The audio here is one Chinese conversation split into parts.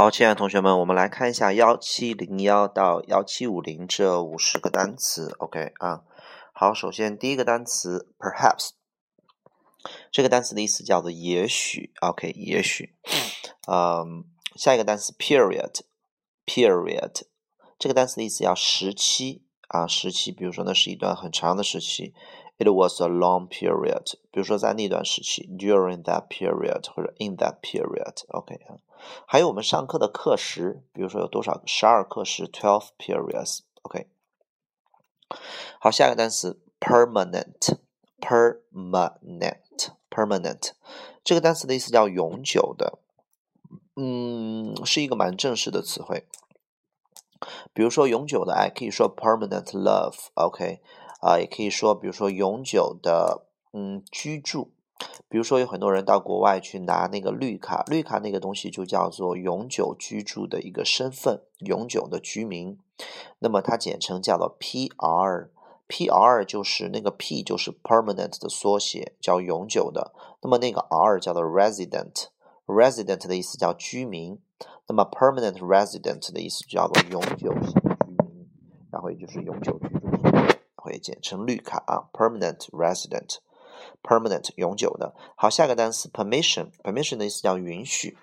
好，亲爱的同学们，我们来看一下幺七零幺到幺七五零这五十个单词。OK 啊，好，首先第一个单词 perhaps，这个单词的意思叫做也许。OK，也许。嗯，下一个单词 period，period，这个单词的意思叫时期啊，时期。比如说，那是一段很长的时期。It was a long period。比如说，在那段时期，during that period 或者 in that period。OK 啊。还有我们上课的课时，比如说有多少？十二课时，twelve periods。OK。好，下一个单词，permanent，permanent，permanent。这个单词的意思叫永久的，嗯，是一个蛮正式的词汇。比如说永久的爱，可以说 permanent love。OK。 啊，也可以说，比如说永久的，嗯，居住。比如说有很多人到国外去拿那个绿卡，绿卡那个东西就叫做永久居住的一个身份，永久的居民。那么它简称叫做 PR，PR 就是那个 P 就是 permanent 的缩写，叫永久的。那么那个 R 叫做 resident，resident 的意思叫居民。那么 permanent resident 的意思叫做永久性居民，然后也就是永久居住。会简称绿卡啊，permanent resident，permanent 永久的。好，下个单词 permission，permission 的意思叫允许，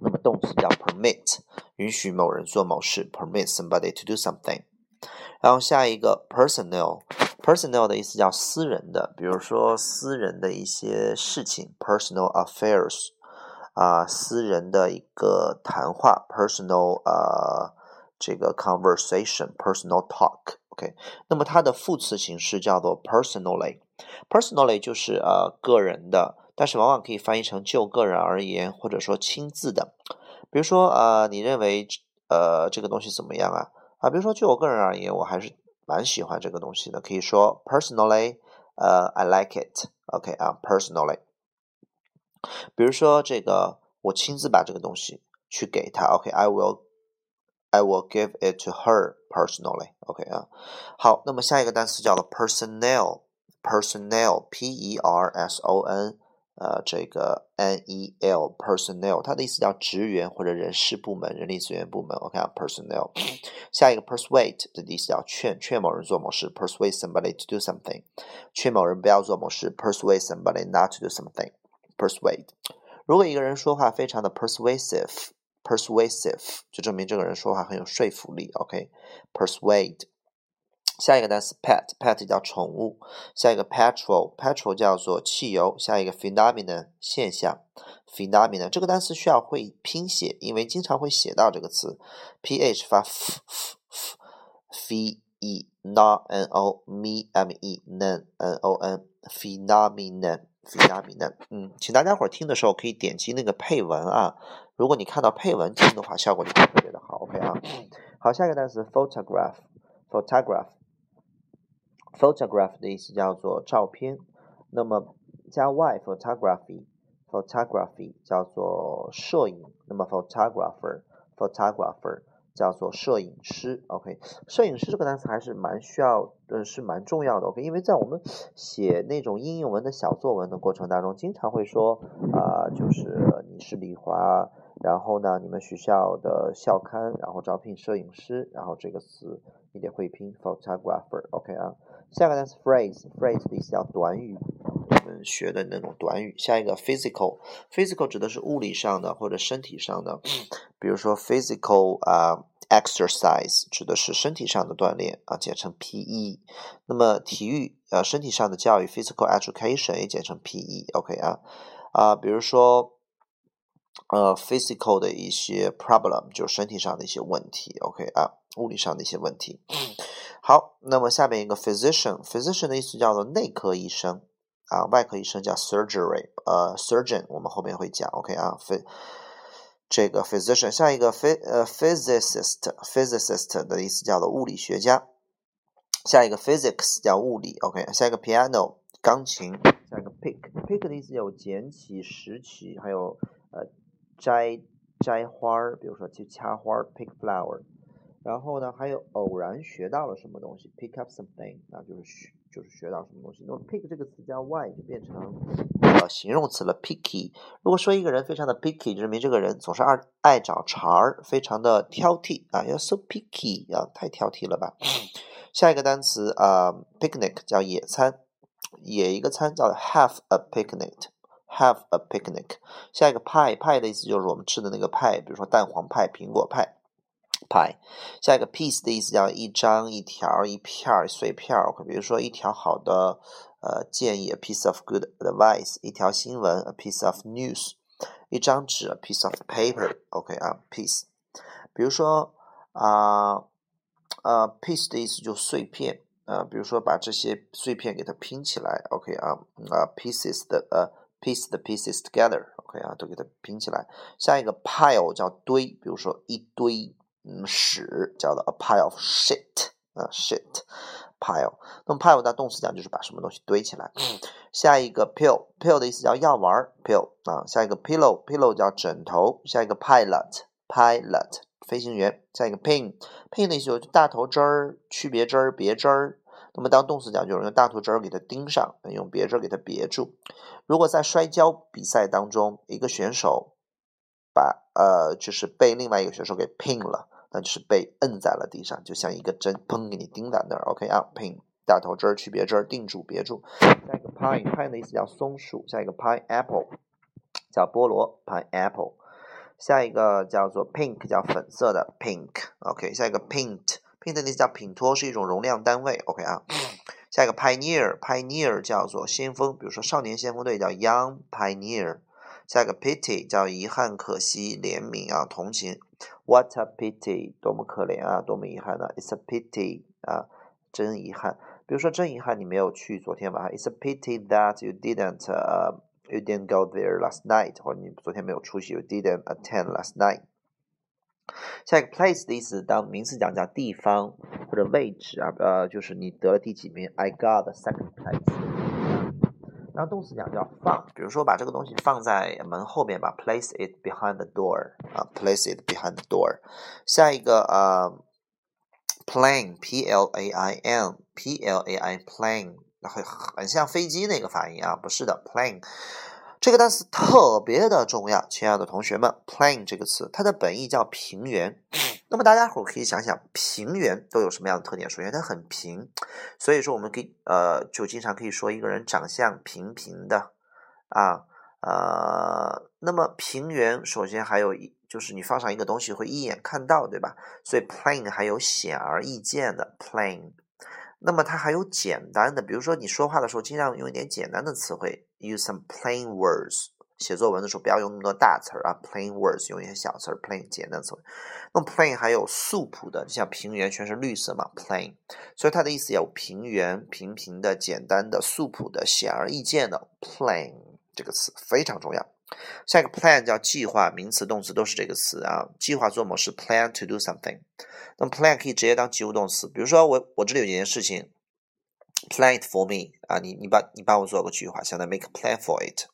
那么动词叫 permit，允许某人做某事，permit somebody to do something。然后下一个 personnel，personnel 的意思叫私人的，比如说私人的一些事情，personal affairs，啊，私人的一个谈话，personal 呃这个 conversation，personal talk。OK，那么它的副词形式叫做 personally，personally 就是呃个人的，但是往往可以翻译成就个人而言，或者说亲自的。比如说呃，你认为呃这个东西怎么样啊？啊，比如说就我个人而言，我还是蛮喜欢这个东西的，可以说 personally，呃，I like it。OK 啊，personally。比如说这个我亲自把这个东西去给他，OK，I will。I will give it to her personally. OK 啊，好，那么下一个单词叫做 personnel，personnel，p e r s o n，呃，这个 n e l，personnel，它的意思叫职员或者人事部门、人力资源部门。OK 啊，personnel。下一个 persuade 的意思叫劝，劝某人做某事，persuade somebody to do something，劝某人不要做某事，persuade somebody not to do something。persuade，如果一个人说话非常的 persuasive。 Persuasive 就证明这个人说话很有说服力。OK，persuade。下一个单词 pet，pet 叫宠物。下一个 petrol，petrol 叫做汽油。下一个 phenomenon 现象，phenomenon 这个单词需要会拼写，因为经常会写到这个词，ph 发 f f f e n o m e m e n n o n phenomenon phenomenon。嗯，请大家伙听的时候可以点击那个配文啊。如果你看到配文听的话，效果就会特别的好。OK 啊，好，下一个单词 photograph，photograph，photograph 的意思叫做照片，那么加 y photography，photography 叫做摄影，那么 photographer，photographer。叫做摄影师，OK，摄影师这个单词还是蛮需要，呃，是蛮重要的，OK，因为在我们写那种应用文的小作文的过程当中，经常会说，啊，就是你是李华，然后呢，你们学校的校刊，然后招聘摄影师，然后这个词你得会拼，photographer，OK 啊，下个单词 phrase，phrase 的意思叫短语。我们学的那种短语，下一个 physical，physical 指的是物理上的或者身体上的，比如说 physical 啊 exercise 指的是身体上的锻炼啊，简称 PE。那么体育呃身体上的教育 physical education 也简称 PE，OK 啊啊，比如说呃 physical 的一些 problem 就是身体上的一些问题，OK 啊，物理上的一些问题。好，那么下面一个 physician，physician 的意思叫做内科医生。啊，外科医生叫 surgery，呃，surgeon，我们后面会讲，OK 啊，phy 这个 physician，下一个 ph 呃 physicist，physicist 的意思叫做物理学家，下一个 physics 叫物理，OK，下一个 piano 钢琴，下一个 pick，pick 的意思有捡起、拾起，还有呃摘摘花儿，比如说去掐花儿，pick flower，然后呢还有偶然学到了什么东西，pick up something，那就是学。就是学到什么东西。那么 pick 这个词加 y 就变成呃形容词了，picky。如果说一个人非常的 picky，就证明这个人总是爱爱找茬儿，非常的挑剔啊，要 so picky 啊，太挑剔了吧。下一个单词啊，picnic 叫野餐，野一个餐叫 have a picnic，have a picnic。下一个 pie，pie 的意思就是我们吃的那个派，比如说蛋黄派、苹果派。派，下一个 piece 的意思叫一张、一条、一片儿、碎片儿。比如说一条好的呃建议，a piece of good advice；一条新闻，a piece of news；一张纸，a piece of paper。OK 啊，piece。比如说啊呃，piece 的意思就碎片啊，比如说把这些碎片给它拼起来。OK 啊啊，pieces 的呃 piece the pieces together。OK 啊，都给它拼起来。下一个 pile 叫堆，比如说一堆。嗯，屎叫做 a pile of shit 啊，shit pile。那么 pile 的动词讲就是把什么东西堆起来。下一个 pill，pill 的意思叫药丸，pill 啊。下一个 pillow，pillow 叫枕头。下一个 pilot，pilot 飞行员。下一个 pin，pin 的意思就是大头针儿、区别针儿、别针儿。那么当动词讲就是用大头针儿给它钉上，用别针儿给它别住。如果在摔跤比赛当中，一个选手把呃就是被另外一个选手给 pin 了。那就是被摁在了地上，就像一个针，砰给你钉在那儿。OK 啊，pin 大头针儿、区别针儿，定住别住。下一个 pine，pine 的意思叫松树。下一个 pineapple 叫菠萝，pineapple。下一个叫做 pink，叫粉色的 pink。OK，下一个 paint，paint 的意思叫品托，是一种容量单位。OK 啊，下一个 pioneer，pioneer 叫做先锋，比如说少年先锋队叫 young pioneer。下一个 pity 叫遗憾、可惜、怜悯啊、同情。What a pity，多么可怜啊，多么遗憾呢？It's a pity 啊，真遗憾。比如说，真遗憾你没有去昨天晚上。It's a pity that you didn't you didn't go there last night，或者你昨天没有出席，you didn't attend last night。下一个 place 的意思，当名词讲叫地方或者位置啊，呃，就是你得了第几名？I got the second place。当动词讲叫放，比如说把这个东西放在门后面吧，place it behind the door 啊，place it behind the door。下一个呃，plane，p l a i n，p l a i plane，很很像飞机那个发音啊，不是的，plane。这个单词特别的重要，亲爱的同学们，plain 这个词，它的本意叫平原。那么大家伙可以想想，平原都有什么样的特点？首先，它很平，所以说我们可以呃，就经常可以说一个人长相平平的啊呃。那么平原首先还有一就是你放上一个东西会一眼看到，对吧？所以 plain 还有显而易见的 plain。那么它还有简单的，比如说你说话的时候，尽量用一点简单的词汇，use some plain words。写作文的时候不要用那么多大词儿啊，plain words，用一些小词儿，plain 简单词。那么 plain 还有素朴的，就像平原全是绿色嘛，plain。所以它的意思有平原、平平的、简单的、素朴的、显而易见的，plain 这个词非常重要。下一个 plan 叫计划，名词、动词都是这个词啊。计划做某事，plan to do something。那么 plan 可以直接当及物动词，比如说我我这里有一件事情，plan it for me 啊，你你把你帮我做个计划，现在 make a plan for it。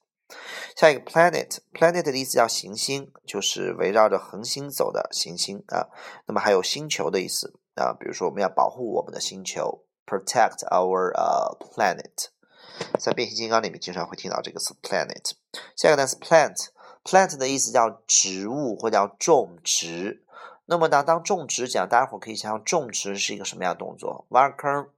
下一个 planet，planet 的意思叫行星，就是围绕着恒星走的行星啊。那么还有星球的意思啊，比如说我们要保护我们的星球，protect our 呃 planet。在变形金刚里面经常会听到这个词 planet。下一个单词 plant，plant 的意思叫植物或叫种植。那么当当种植讲，大家伙可以想想，种植是一个什么样的动作？挖坑、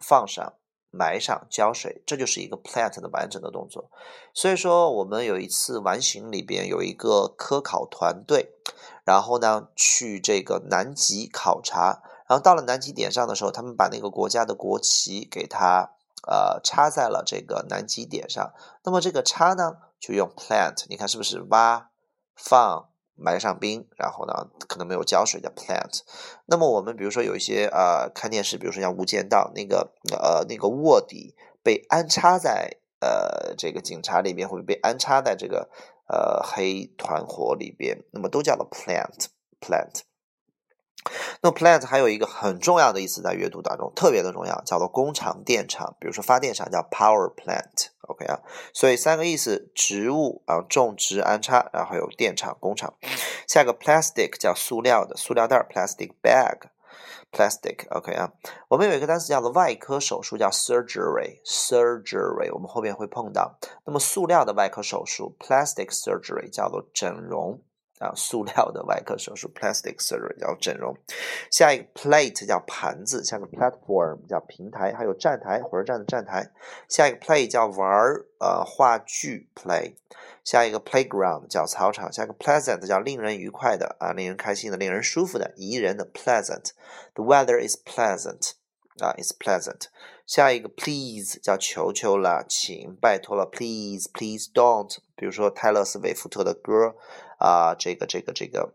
放上、埋上、浇水，这就是一个 plant 的完整的动作。所以说，我们有一次完形里边有一个科考团队，然后呢去这个南极考察，然后到了南极点上的时候，他们把那个国家的国旗给它呃插在了这个南极点上。那么这个插呢，就用 plant，你看是不是挖、放？埋上冰，然后呢，可能没有浇水的 plant。那么我们比如说有一些呃看电视，比如说像《无间道》那个呃那个卧底被安插在呃这个警察里边，会被安插在这个呃黑团伙里边，那么都叫做 plant plant。那 plant 还有一个很重要的意思，在阅读当中特别的重要，叫做工厂、电厂。比如说发电厂叫 power plant OK 啊。所以三个意思：植物啊，种植、安插，然后有电厂、工厂。下一个 plastic 叫塑料的塑料袋，plastic bag。plastic，OK 啊，我们有一个单词叫做外科手术，叫 surgery，surgery，我们后面会碰到。那么塑料的外科手术，plastic surgery，叫做整容。啊，塑料的外科手术，plastic surgery 叫整容。下一个 plate 叫盘子，下个 platform 叫平台，还有站台，火车站的站台。下一个 play 叫玩儿，呃，话剧 play。下一个 playground 叫操场。下一个 pleasant 叫令人愉快的，啊，令人开心的，令人舒服的，宜人的 pleasant。The weather is pleasant，啊，is pleasant。下一个 please 叫求求了，请，拜托了，please，please don't。比如说泰勒·斯威夫特的歌。啊，这个这个这个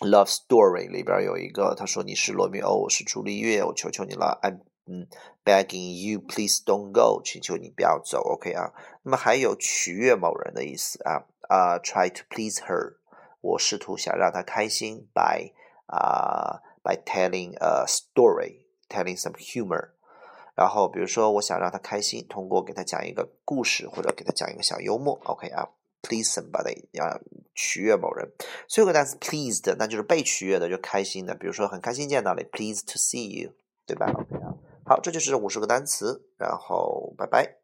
《Love Story》里边有一个，他说：“你是罗密欧，我是朱丽叶，我求求你了，I'm 嗯 begging you please don't go，请求你不要走，OK 啊。那么还有取悦某人的意思啊啊，try to please her，我试图想让她开心，by 啊 by telling a story，telling some humor。然后比如说我想让他开心，通过给他讲一个故事或者给他讲一个小幽默，OK 啊。” please somebody 要，取悦某人。最后一个单词 pleased，那就是被取悦的，就开心的。比如说很开心见到你，pleased to see you，对吧？OK 啊，好，这就是五十个单词，然后拜拜。